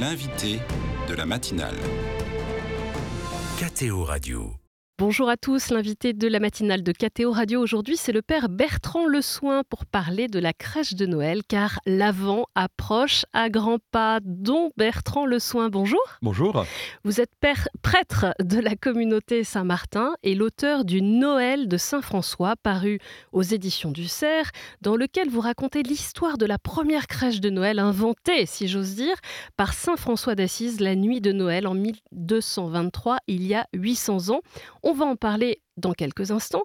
L'invité de la matinale. KTO Radio. Bonjour à tous, l'invité de la matinale de KTO Radio aujourd'hui, c'est le père Bertrand Le Soin pour parler de la crèche de Noël, car l'Avent approche à grands pas, dont Bertrand Le Soin. Bonjour. Bonjour. Vous êtes père, prêtre de la communauté Saint-Martin et l'auteur du Noël de Saint-François, paru aux éditions du Cerf, dans lequel vous racontez l'histoire de la première crèche de Noël inventée, si j'ose dire, par Saint François d'Assise la nuit de Noël en 1223, il y a 800 ans. On va en parler dans quelques instants,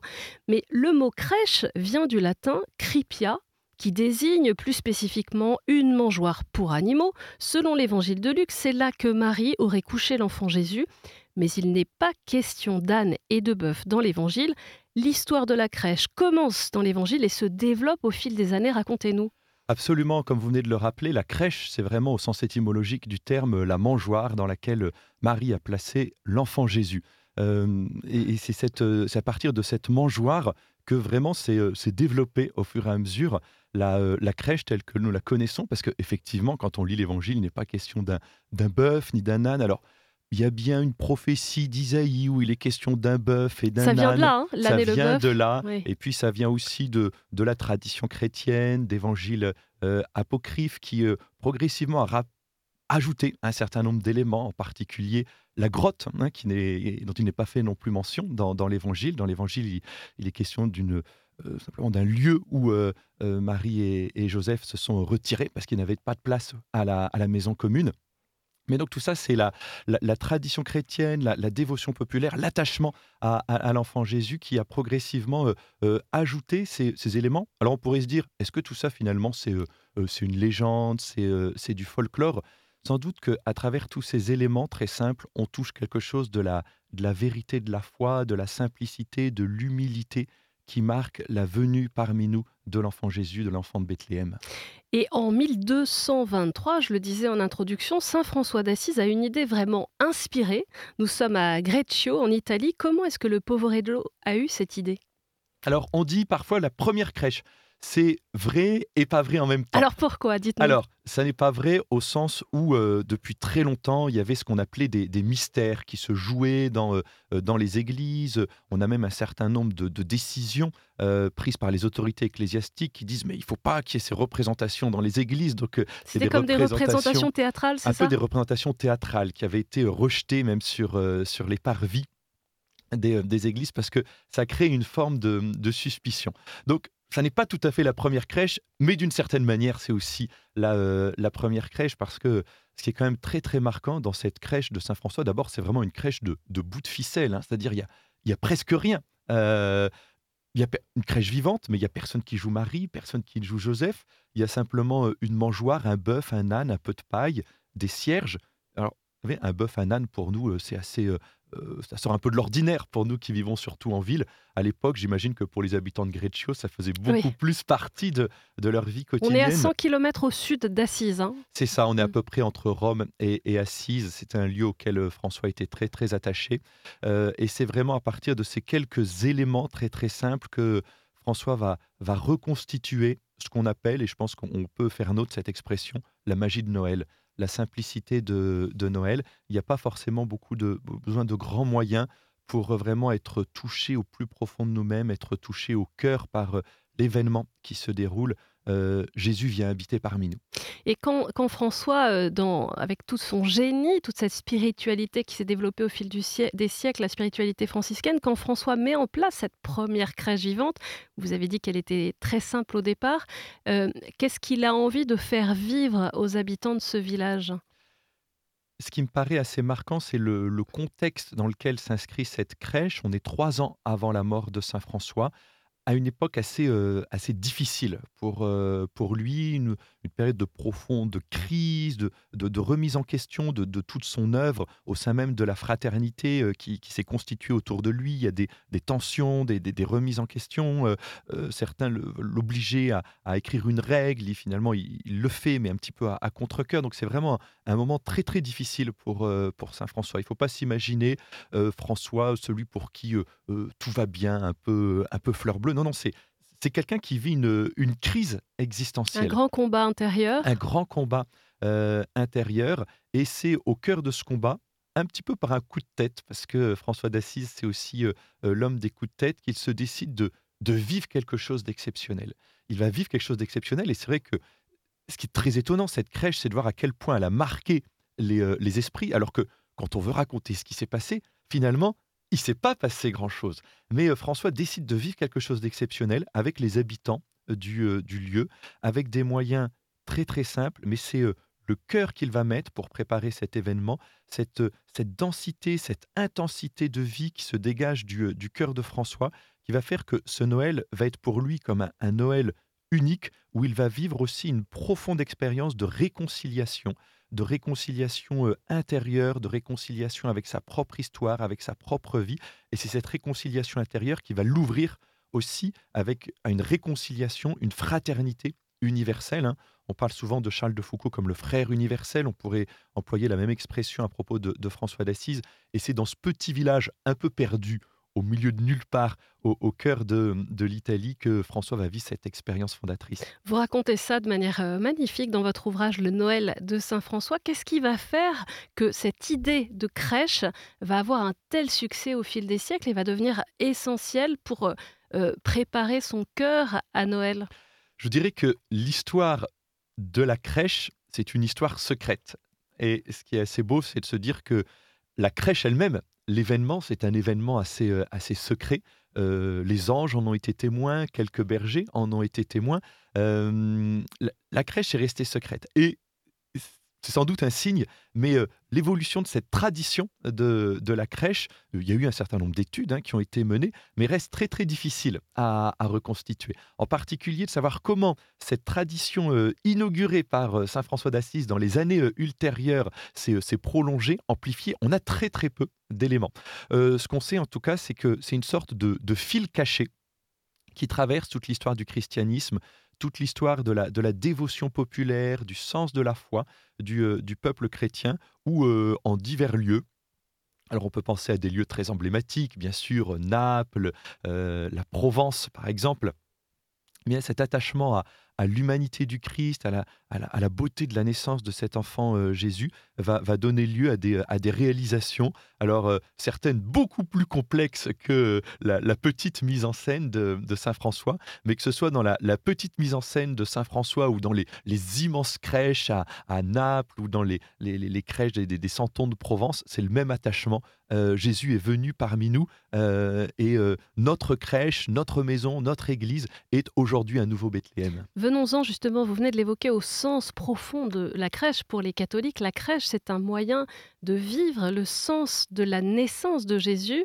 mais le mot crèche vient du latin cripia, qui désigne plus spécifiquement une mangeoire pour animaux. Selon l'évangile de Luc, c'est là que Marie aurait couché l'enfant Jésus. Mais il n'est pas question d'âne et de bœuf dans l'évangile. L'histoire de la crèche commence dans l'évangile et se développe au fil des années. Racontez-nous. Absolument, comme vous venez de le rappeler, la crèche, c'est vraiment au sens étymologique du terme la mangeoire dans laquelle Marie a placé l'enfant Jésus. Euh, et, euh, c'est à partir de cette mangeoire que vraiment c'est euh, développé au fur et à mesure la, crèche telle que nous la connaissons, parce qu'effectivement, quand on lit l'Évangile, il n'est pas question d'un bœuf ni d'un âne. Alors, il y a bien une prophétie d'Isaïe où il est question d'un bœuf et d'un âne. Ça vient de là, hein, Ça vient de là. Et puis ça vient aussi de, de la tradition chrétienne, d'évangiles apocryphes qui progressivement a ajouté un certain nombre d'éléments, en particulier la grotte, hein, qui dont il n'est pas fait non plus mention dans, l'Évangile. Dans l'Évangile, il, est question d'une euh, simplement d'un lieu où euh, euh, Marie et, Joseph se sont retirés parce qu'ils n'avaient pas de place à la, à la, maison commune. Mais donc tout ça, c'est la, la, tradition chrétienne, la, dévotion populaire, l'attachement à, l'enfant Jésus qui a progressivement ajouté ces, ces, éléments. Alors on pourrait se dire, est-ce que tout ça finalement c'est une légende, c'est du folklore? Sans doute qu'à travers tous ces éléments très simples, on touche quelque chose de la, de la vérité de la foi, de la simplicité, de l'humilité qui marque la venue parmi nous de l'enfant Jésus, de l'enfant de Bethléem. Et en 1223, je le disais en introduction, Saint François d'Assise a une idée vraiment inspirée. Nous sommes à Greccio, en Italie. Comment est-ce que le Povereggio a eu cette idée? Alors, on dit parfois la première crèche c'est vrai et pas vrai en même temps. Alors pourquoi? Dites-nous. Alors, ça n'est pas vrai au sens où, euh, depuis très longtemps, il y avait ce qu'on appelait des, mystères qui se jouaient dans, euh, euh, dans les églises. On a même un certain nombre de, décisions prises par les autorités ecclésiastiques qui disent mais il ne faut pas qu'il y ait ces représentations dans les églises. Donc, C'était comme des représentations théâtrales, c'est ça Un peu des représentations théâtrales qui avaient été rejetées même sur, sur les parvis. Des, des, églises parce que ça crée une forme de, de suspicion. Donc ça n'est pas tout à fait la première crèche, mais d'une certaine manière, c'est aussi la, euh, la, première crèche parce que ce qui est quand même très très marquant dans cette crèche de Saint-François, d'abord, c'est vraiment une crèche de, bout de ficelle, hein. c'est-à-dire il y a, presque rien. Euh, il y a une crèche vivante, mais il y a personne qui joue Marie, personne qui joue Joseph. Il y a simplement euh, une mangeoire, un bœuf, un âne, un peu de paille, des cierges. Alors, vous savez, un bœuf, un âne, pour nous, c'est assez euh, ça sort un peu de l'ordinaire pour nous qui vivons surtout en ville. À l'époque, j'imagine que pour les habitants de Greccio, ça faisait beaucoup plus partie de, de, leur vie quotidienne. On est à 100 km au sud d'Assise. Hein. C'est ça, on est à mm. peu près entre Rome et, et Assise. C'est un lieu auquel euh, François était très très attaché. Euh, et c'est vraiment à partir de ces quelques éléments très très simples que François va, va reconstituer ce qu'on appelle, et je pense qu'on peut faire nôtre cette expression, la magie de Noël la simplicité de, Noël. Il n'y a pas forcément beaucoup de besoin de grands moyens pour vraiment être touché au plus profond de nous-mêmes, être touché au cœur par euh, l'événement qui se déroule. Euh, Jésus vient habiter parmi nous. Et quand, François, euh, dans, avec tout son génie, toute cette spiritualité qui s'est développée au fil du des siècles, la spiritualité franciscaine, quand François met en place cette première crèche vivante, vous avez dit qu'elle était très simple au départ, euh, qu'est-ce qu'il a envie de faire vivre aux habitants de ce village? Ce qui me paraît assez marquant, c'est le, le, contexte dans lequel s'inscrit cette crèche. On est trois ans avant la mort de Saint François à une époque assez, assez difficile pour, pour lui, une, période de profonde crise, de, de, remise en question de, toute son œuvre au sein même de la fraternité qui, s'est constituée autour de lui. Il y a des, tensions, des, des, remises en question. certains l'obligeaient à, écrire une règle. Finalement, il, le fait, mais un petit peu à, contre-coeur. Donc c'est vraiment un, moment très très difficile pour, pour Saint François. Il ne faut pas s'imaginer François, celui pour qui tout va bien, un peu, un peu fleur bleue non, non, c'est c'est quelqu'un qui vit une, une, crise existentielle. Un grand combat intérieur. Un grand combat intérieure. Et c'est au cœur de ce combat, un petit peu par un coup de tête, parce que François d'Assise, c'est aussi l'homme des coups de tête, qu'il se décide de, de vivre quelque chose d'exceptionnel. Il va vivre quelque chose d'exceptionnel, et c'est vrai que ce qui est très étonnant, cette crèche, c'est de voir à quel point elle a marqué les, les esprits, alors que quand on veut raconter ce qui s'est passé, finalement, il ne s'est pas passé grand-chose. Mais François décide de vivre quelque chose d'exceptionnel avec les habitants du, du, lieu, avec des moyens très très simples, mais c'est le cœur qu'il va mettre pour préparer cet événement, cette, densité, cette intensité de vie qui se dégage du cœur de François, qui va faire que ce Noël va être pour lui comme un Noël unique, où il va vivre aussi une profonde expérience de réconciliation, de réconciliation euh, intérieure, de réconciliation avec sa propre histoire, avec sa propre vie. Et c'est cette réconciliation intérieure qui va l'ouvrir aussi avec une réconciliation, une fraternité universelle. Hein. On parle souvent de Charles de Foucault comme le frère universel. On pourrait employer la même expression à propos de François d'Assise. Et c'est dans ce petit village un peu perdu au milieu de nulle part, au, cœur de, l'Italie, que François va vivre cette expérience fondatrice. Vous racontez ça de manière euh, magnifique dans votre ouvrage Le Noël de Saint-François. Qu'est-ce qui va faire que cette idée de crèche va avoir un tel succès au fil des siècles et va devenir essentielle pour euh, euh, préparer son cœur à Noël? Je dirais que l'histoire de la crèche, c'est une histoire secrète. Et ce qui est assez beau, c'est de se dire que la crèche elle-même l'événement, c'est un événement assez, euh, assez secret. Euh, les anges en ont été témoins, quelques bergers en ont été témoins. Euh, la, crèche est restée secrète. Et c'est sans doute un signe, mais l'évolution de cette tradition de, la crèche, euh, il y a eu un certain nombre d'études hein, qui ont été menées, mais reste très très difficile à, reconstituer. En particulier de savoir comment cette tradition euh, inaugurée par Saint François d'Assise dans les années ultérieures s'est prolongée, amplifiée. On a très très peu d'éléments. ce qu'on sait en tout cas, c'est que c'est une sorte de fil caché qui traverse toute l'histoire du christianisme, toute l'histoire de la, de la dévotion populaire, du sens de la foi du, euh, du peuple chrétien, où euh, en divers lieux, alors on peut penser à des lieux très emblématiques, bien sûr, Naples, euh, la Provence par exemple, mais cet attachement à, à l'humanité du Christ, à la, à, la, beauté de la naissance de cet enfant euh, Jésus, va, va, donner lieu à des, à des réalisations, alors euh, certaines beaucoup plus complexes que la, petite mise en scène de, Saint François, mais que ce soit dans la, petite mise en scène de Saint François ou dans les, les immenses crèches à, à, Naples ou dans les, les, les crèches des, des, cantons de Provence, c'est le même attachement. Euh, Jésus est venu parmi nous et notre crèche, notre maison, notre église est aujourd'hui un nouveau Bethléem. Venons-en justement, vous venez de l'évoquer, au sens profond de la crèche. Pour les catholiques, la crèche, c'est un moyen de vivre le sens de la naissance de Jésus.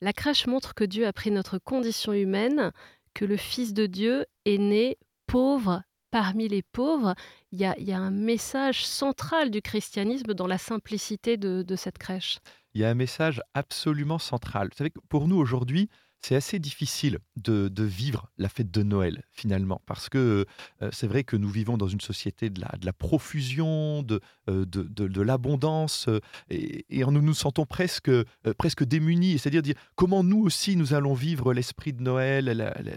La crèche montre que Dieu a pris notre condition humaine, que le Fils de Dieu est né pauvre parmi les pauvres. Il y a, un message central du christianisme dans la simplicité de, cette crèche. Il y a un message absolument central. Vous savez que pour nous aujourd'hui, c'est assez difficile de, vivre la fête de Noël finalement, parce que euh, c'est vrai que nous vivons dans une société de la, profusion, de, euh, l'abondance, euh, et, nous nous sentons presque, presque démunis, c'est-à-dire dire comment nous aussi nous allons vivre l'esprit de Noël,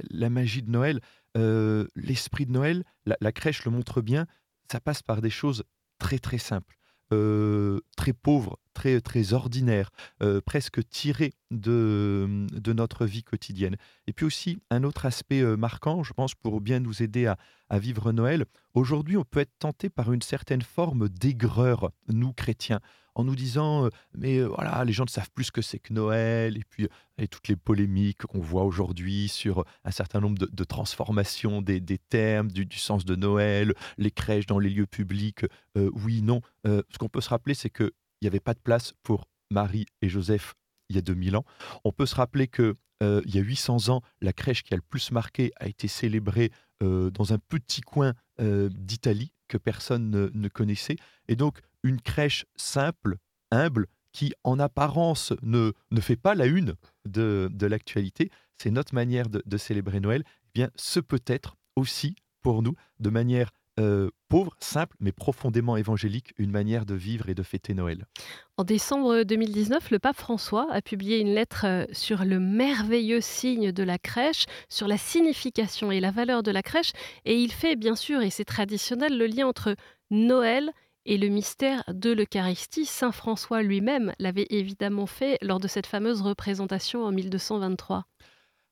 la, magie de Noël. L'esprit de Noël, la crèche le montre bien, ça passe par des choses très très simples. Très pauvre, très, très ordinaire, euh, presque tiré de, de notre vie quotidienne. Et puis aussi, un autre aspect euh, marquant, je pense, pour bien nous aider à, à vivre Noël, aujourd'hui, on peut être tenté par une certaine forme d'aigreur, nous chrétiens en nous disant mais voilà les gens ne savent plus ce que c'est que Noël et puis et toutes les polémiques qu'on voit aujourd'hui sur un certain nombre de, transformations des, termes du, sens de Noël les crèches dans les lieux publics oui non ce qu'on peut se rappeler c'est que il n'y avait pas de place pour Marie et Joseph il y a 2000 ans on peut se rappeler que il y a 800 ans, la crèche qui a le plus marqué a été célébrée dans un petit coin d'Italie que personne ne, connaissait. Et donc, une crèche simple, humble, qui en apparence ne, ne fait pas la une de, de l'actualité, c'est notre manière de, célébrer Noël, eh bien, ce peut être aussi pour nous, de manière euh, pauvre, simple, mais profondément évangélique, une manière de vivre et de fêter Noël. En décembre 2019, le pape François a publié une lettre euh, sur le merveilleux signe de la crèche, sur la signification et la valeur de la crèche, et il fait bien sûr, et c'est traditionnel, le lien entre Noël Et le mystère de l'Eucharistie, Saint François lui-même l'avait évidemment fait lors de cette fameuse représentation en 1223.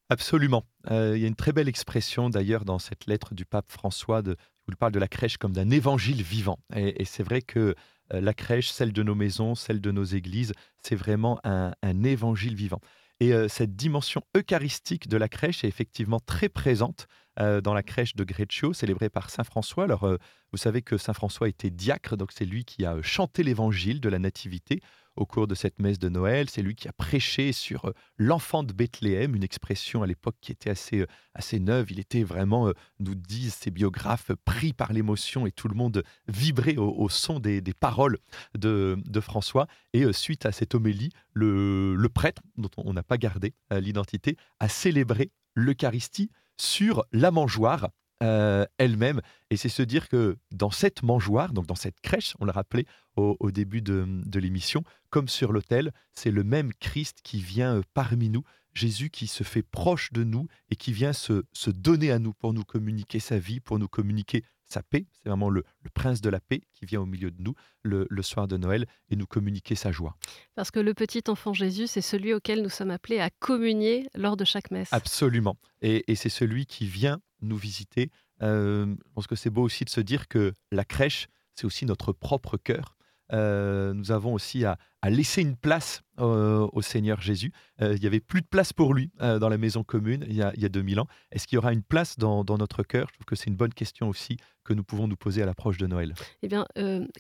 Absolument. Euh, il y a une très belle expression d'ailleurs dans cette lettre du pape François de, il parle de la crèche comme d'un évangile vivant. Et, c'est vrai que euh, la crèche, celle de nos maisons, celle de nos églises, c'est vraiment un, évangile vivant. Et euh, cette dimension eucharistique de la crèche est effectivement très présente dans la crèche de Greccio, célébrée par Saint François. Alors, vous savez que Saint François était diacre, donc c'est lui qui a chanté l'évangile de la Nativité au cours de cette messe de Noël. C'est lui qui a prêché sur euh, l'enfant de Bethléem, une expression à l'époque qui était assez, euh, assez neuve. Il était vraiment, euh, nous disent ses biographes, pris par l'émotion et tout le monde vibrait au, son des, paroles de, François. Et suite à cette homélie, le, le prêtre, dont on n'a pas gardé l'identité, a célébré l'Eucharistie sur la mangeoire euh, elle-même. Et c'est se dire que dans cette mangeoire, donc dans cette crèche, on l'a rappelé au, début de, l'émission, comme sur l'autel, c'est le même Christ qui vient euh, parmi nous, Jésus qui se fait proche de nous et qui vient se, donner à nous pour nous communiquer sa vie, pour nous communiquer sa paix. C'est vraiment le, prince de la paix qui vient au milieu de nous le, soir de Noël et nous communiquer sa joie. Parce que le petit enfant Jésus, c'est celui auquel nous sommes appelés à communier lors de chaque messe. Absolument. Et, et c'est celui qui vient nous visiter. Euh, je pense que c'est beau aussi de se dire que la crèche, c'est aussi notre propre cœur. Euh, nous avons aussi à, laisser une place euh, au Seigneur Jésus. il n'y avait plus de place pour lui dans la maison commune il y a, il y a 2000 ans. Est-ce qu'il y aura une place dans, notre cœur? Je trouve que c'est une bonne question aussi que nous pouvons nous poser à l'approche de Noël. Eh bien,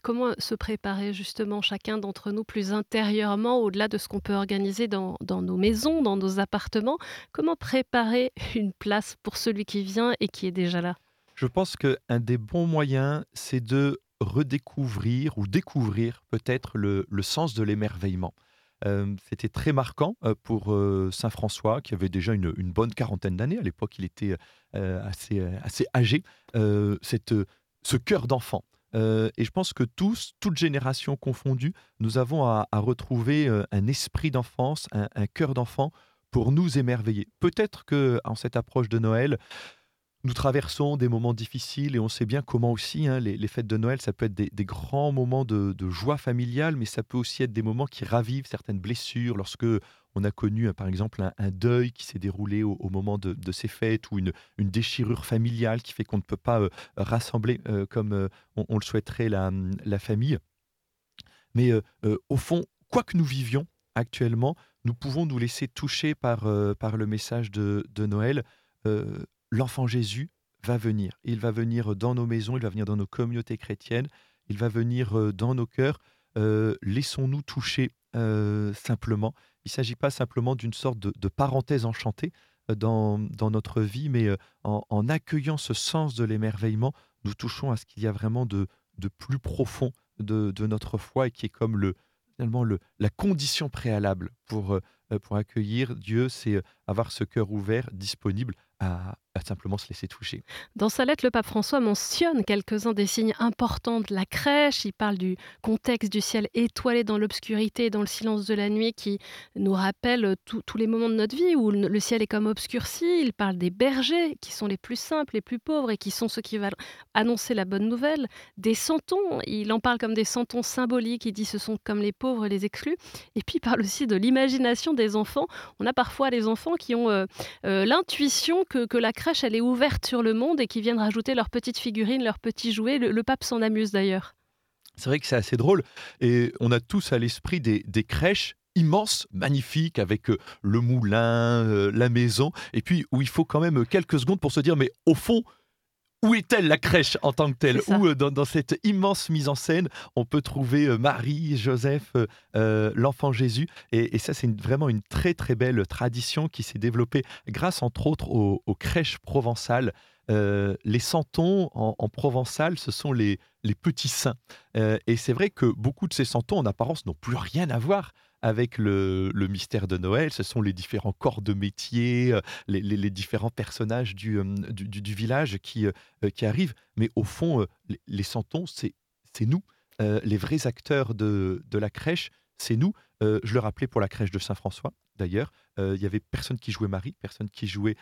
comment se préparer justement chacun d'entre nous plus intérieurement, au-delà de ce qu'on peut organiser dans, dans nos maisons, dans nos appartements? Comment préparer une place pour celui qui vient et qui est déjà là? Je pense qu'un des bons moyens, c'est de redécouvrir ou découvrir peut-être le, sens de l'émerveillement. Euh, c'était très marquant euh, pour euh, Saint François, qui avait déjà une, bonne quarantaine d'années. À l'époque, il était assez, assez âgé. cette, ce cœur d'enfant. et je pense que tous, toutes générations confondues, nous avons à, retrouver un esprit d'enfance, un, un cœur d'enfant pour nous émerveiller. Peut-être que en cette approche de Noël, nous traversons des moments difficiles et on sait bien comment aussi hein, les, fêtes de Noël, ça peut être des, grands moments de, joie familiale, mais ça peut aussi être des moments qui ravivent certaines blessures lorsque on a connu euh, par exemple un, deuil qui s'est déroulé au, moment de, ces fêtes ou une, déchirure familiale qui fait qu'on ne peut pas euh, rassembler euh, comme on, le souhaiterait la, famille. Mais au fond, quoi que nous vivions actuellement, nous pouvons nous laisser toucher par, le message de Noël l'enfant Jésus va venir. Il va venir dans nos maisons, il va venir dans nos communautés chrétiennes, il va venir euh, dans nos cœurs. Euh, laissons-nous toucher euh, simplement. Il ne s'agit pas simplement d'une sorte de, parenthèse enchantée dans, notre vie, mais en, accueillant ce sens de l'émerveillement, nous touchons à ce qu'il y a vraiment de, plus profond de, notre foi et qui est comme le, finalement le, la condition préalable pour, pour accueillir Dieu, c'est avoir ce cœur ouvert, disponible à, simplement se laisser toucher. Dans sa lettre, le pape François mentionne quelques-uns des signes importants de la crèche. Il parle du contexte du ciel étoilé dans l'obscurité et dans le silence de la nuit qui nous rappelle tous les moments de notre vie où le ciel est comme obscurci. Il parle des bergers qui sont les plus simples, les plus pauvres et qui sont ceux qui vont annoncer la bonne nouvelle. Des santons, il en parle comme des santons symboliques. Il dit ce sont comme les pauvres et les exclus. Et puis il parle aussi de l'imagination des enfants. On a parfois des enfants qui ont euh, euh, l'intuition que, que la crèche elle est ouverte sur le monde et qui viennent rajouter leurs petites figurines, leurs petits jouets. Le, pape s'en amuse d'ailleurs. C'est vrai que c'est assez drôle. Et on a tous à l'esprit des, crèches immenses, magnifiques, avec euh, le moulin, euh, la maison, et puis où il faut quand même quelques secondes pour se dire, mais au fond, où est-elle la crèche en tant que telle Où euh, dans, cette immense mise en scène, on peut trouver euh, Marie, Joseph, euh, l'enfant Jésus. Et, ça, c'est vraiment une très très belle tradition qui s'est développée grâce entre autres aux, crèches provençales. les santons en, provençal, ce sont les, les petits saints. et c'est vrai que beaucoup de ces santons, en apparence, n'ont plus rien à voir avec le, mystère de Noël. Ce sont les différents corps de métier, euh, les, différents personnages du, euh, village qui, euh, qui arrivent. Mais au fond, les, santons, c'est nous. les vrais acteurs de, la crèche, c'est nous. je le rappelais pour la crèche de Saint-François, d'ailleurs. Il y avait personne qui jouait Marie, personne qui jouait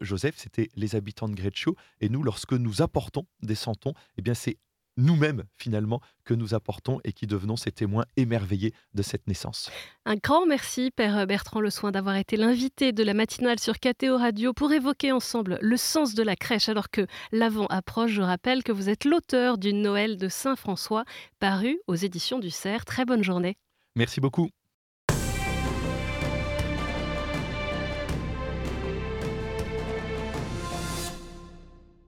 Joseph. C'était les habitants de Greccio. Et nous, lorsque nous apportons des santons, eh bien, c'est nous-mêmes finalement que nous apportons et qui devenons ces témoins émerveillés de cette naissance. Un grand merci, Père Bertrand Le Soin, d'avoir été l'invité de la matinale sur KTO Radio pour évoquer ensemble le sens de la crèche alors que l'avant approche. Je rappelle que vous êtes l'auteur du Noël de Saint-François paru aux éditions du Cerf. Très bonne journée. Merci beaucoup.